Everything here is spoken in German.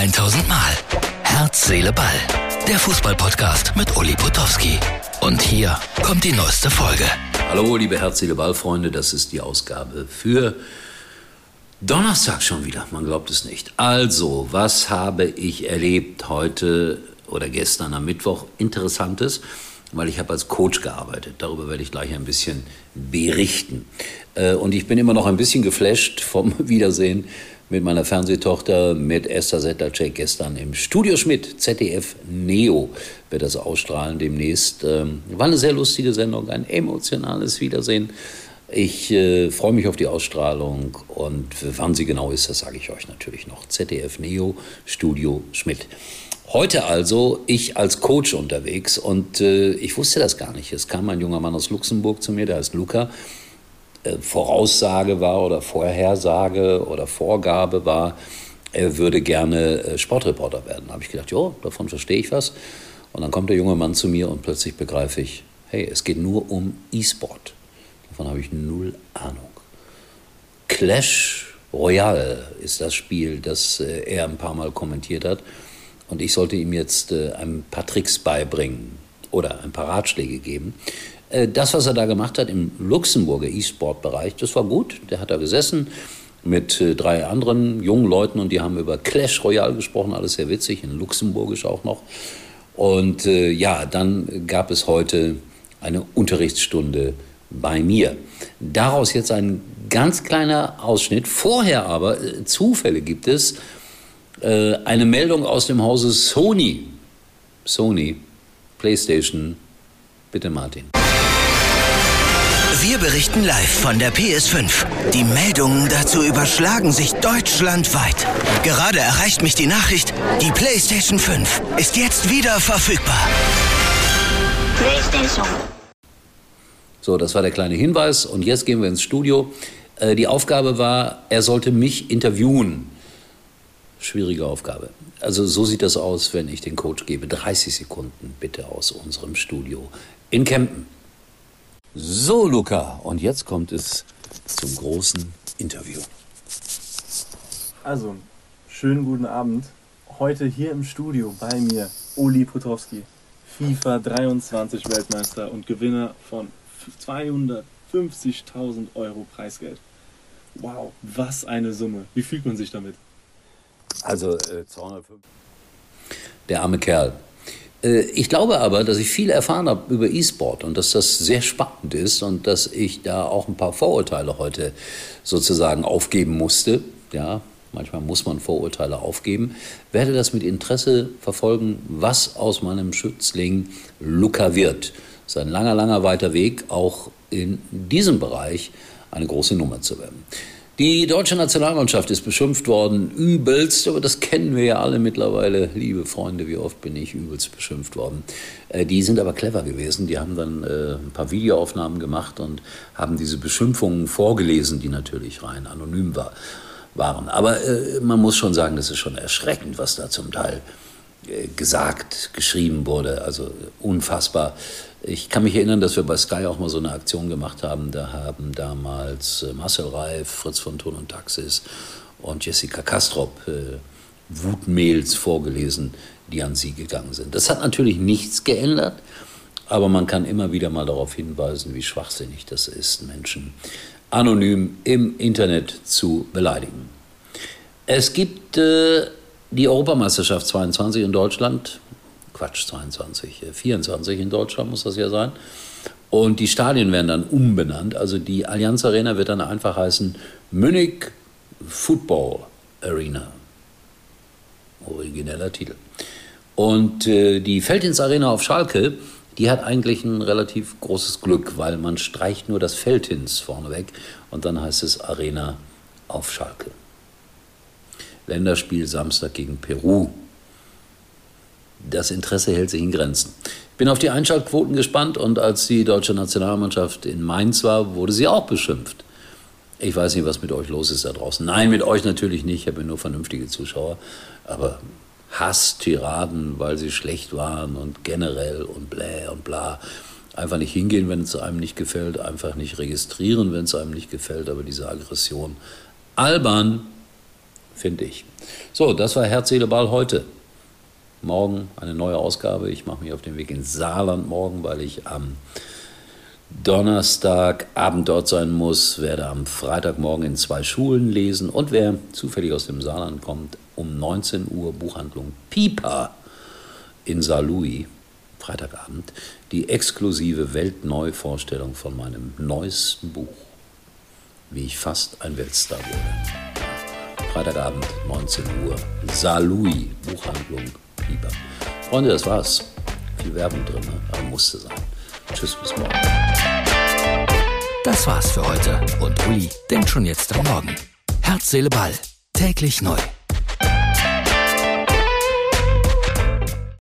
1000 Mal. Herz, Seele, Ball. Der Fußballpodcast mit Uli Potowski. Und hier kommt die neueste Folge. Hallo, liebe Herz, Seele, Ball-Freunde. Das ist die Ausgabe für Donnerstag schon wieder. Man glaubt es nicht. Also, was habe ich erlebt heute oder gestern am Mittwoch? Interessantes weil ich habe als Coach gearbeitet. Darüber werde ich gleich ein bisschen berichten. Äh, und ich bin immer noch ein bisschen geflasht vom Wiedersehen mit meiner Fernsehtochter, mit Esther Settercheck gestern im Studio Schmidt, ZDF Neo wird das ausstrahlen demnächst. Ähm, war eine sehr lustige Sendung, ein emotionales Wiedersehen. Ich äh, freue mich auf die Ausstrahlung und wann sie genau ist, das sage ich euch natürlich noch. ZDF Neo, Studio Schmidt. Heute also ich als Coach unterwegs und äh, ich wusste das gar nicht. Es kam ein junger Mann aus Luxemburg zu mir, der heißt Luca. Äh, Voraussage war oder Vorhersage oder Vorgabe war, er würde gerne äh, Sportreporter werden. Da habe ich gedacht, ja, davon verstehe ich was. Und dann kommt der junge Mann zu mir und plötzlich begreife ich, hey, es geht nur um E-Sport. Davon habe ich null Ahnung. Clash Royale ist das Spiel, das äh, er ein paar Mal kommentiert hat. Und ich sollte ihm jetzt ein paar Tricks beibringen oder ein paar Ratschläge geben. Äh, das, was er da gemacht hat im Luxemburger E-Sport-Bereich, das war gut. Der hat da gesessen mit äh, drei anderen jungen Leuten und die haben über Clash Royale gesprochen, alles sehr witzig, in Luxemburgisch auch noch. Und äh, ja, dann gab es heute eine Unterrichtsstunde bei mir. Daraus jetzt ein ganz kleiner Ausschnitt. Vorher aber, äh, Zufälle gibt es, äh, eine Meldung aus dem Hause Sony. Sony, PlayStation. Bitte, Martin. Wir berichten live von der PS5. Die Meldungen dazu überschlagen sich deutschlandweit. Gerade erreicht mich die Nachricht, die PlayStation 5 ist jetzt wieder verfügbar. PlayStation. So, das war der kleine Hinweis. Und jetzt gehen wir ins Studio. Äh, die Aufgabe war, er sollte mich interviewen schwierige Aufgabe. Also so sieht das aus, wenn ich den Coach gebe. 30 Sekunden bitte aus unserem Studio in Kempen. So, Luca, und jetzt kommt es zum großen Interview. Also, schönen guten Abend. Heute hier im Studio bei mir Uli Potowski, FIFA 23 Weltmeister und Gewinner von 250.000 Euro Preisgeld. Wow, was eine Summe. Wie fühlt man sich damit? Also äh, 205. Der arme Kerl. Äh, ich glaube aber, dass ich viel erfahren habe über E-Sport und dass das sehr spannend ist und dass ich da auch ein paar Vorurteile heute sozusagen aufgeben musste. Ja, manchmal muss man Vorurteile aufgeben. Werde das mit Interesse verfolgen, was aus meinem Schützling Luca wird. Es ist ein langer, langer weiter Weg, auch in diesem Bereich eine große Nummer zu werden. Die deutsche Nationalmannschaft ist beschimpft worden, übelst, aber das kennen wir ja alle mittlerweile, liebe Freunde, wie oft bin ich übelst beschimpft worden. Äh, die sind aber clever gewesen, die haben dann äh, ein paar Videoaufnahmen gemacht und haben diese Beschimpfungen vorgelesen, die natürlich rein anonym war, waren. Aber äh, man muss schon sagen, das ist schon erschreckend, was da zum Teil äh, gesagt, geschrieben wurde, also unfassbar. Ich kann mich erinnern, dass wir bei Sky auch mal so eine Aktion gemacht haben. Da haben damals äh, Marcel Reif, Fritz von Thun und Taxis und Jessica Kastrop äh, Wutmails vorgelesen, die an sie gegangen sind. Das hat natürlich nichts geändert, aber man kann immer wieder mal darauf hinweisen, wie schwachsinnig das ist, Menschen anonym im Internet zu beleidigen. Es gibt äh, die Europameisterschaft 22 in Deutschland Quatsch, 22, 24 äh, in Deutschland muss das ja sein. Und die Stadien werden dann umbenannt. Also die Allianz Arena wird dann einfach heißen Munich Football Arena. Origineller Titel. Und äh, die Feldins Arena auf Schalke, die hat eigentlich ein relativ großes Glück, weil man streicht nur das Feldins vorneweg und dann heißt es Arena auf Schalke. Länderspiel Samstag gegen Peru das Interesse hält sich in Grenzen. Ich bin auf die Einschaltquoten gespannt und als die deutsche Nationalmannschaft in Mainz war, wurde sie auch beschimpft. Ich weiß nicht, was mit euch los ist da draußen. Nein, mit euch natürlich nicht. Ich habe nur vernünftige Zuschauer. Aber Hass, Tiraden, weil sie schlecht waren und generell und bläh und bla. Einfach nicht hingehen, wenn es einem nicht gefällt. Einfach nicht registrieren, wenn es einem nicht gefällt. Aber diese Aggression. Albern, finde ich. So, das war Herz, Seele, Ball heute. Morgen eine neue Ausgabe. Ich mache mich auf den Weg ins Saarland morgen, weil ich am Donnerstagabend dort sein muss, werde am Freitagmorgen in zwei Schulen lesen und wer zufällig aus dem Saarland kommt, um 19 Uhr Buchhandlung Pipa in Saarlouis, Freitagabend, die exklusive Weltneuvorstellung von meinem neuesten Buch, wie ich fast ein Weltstar wurde. Freitagabend, 19 Uhr, Saarlouis, Buchhandlung Pipa. Freunde, das war's. Viel Werbung drin, ne? aber musste sein. Tschüss, bis morgen. Das war's für heute und Uli denkt schon jetzt am Morgen. Herz, Seele, Ball. Täglich neu.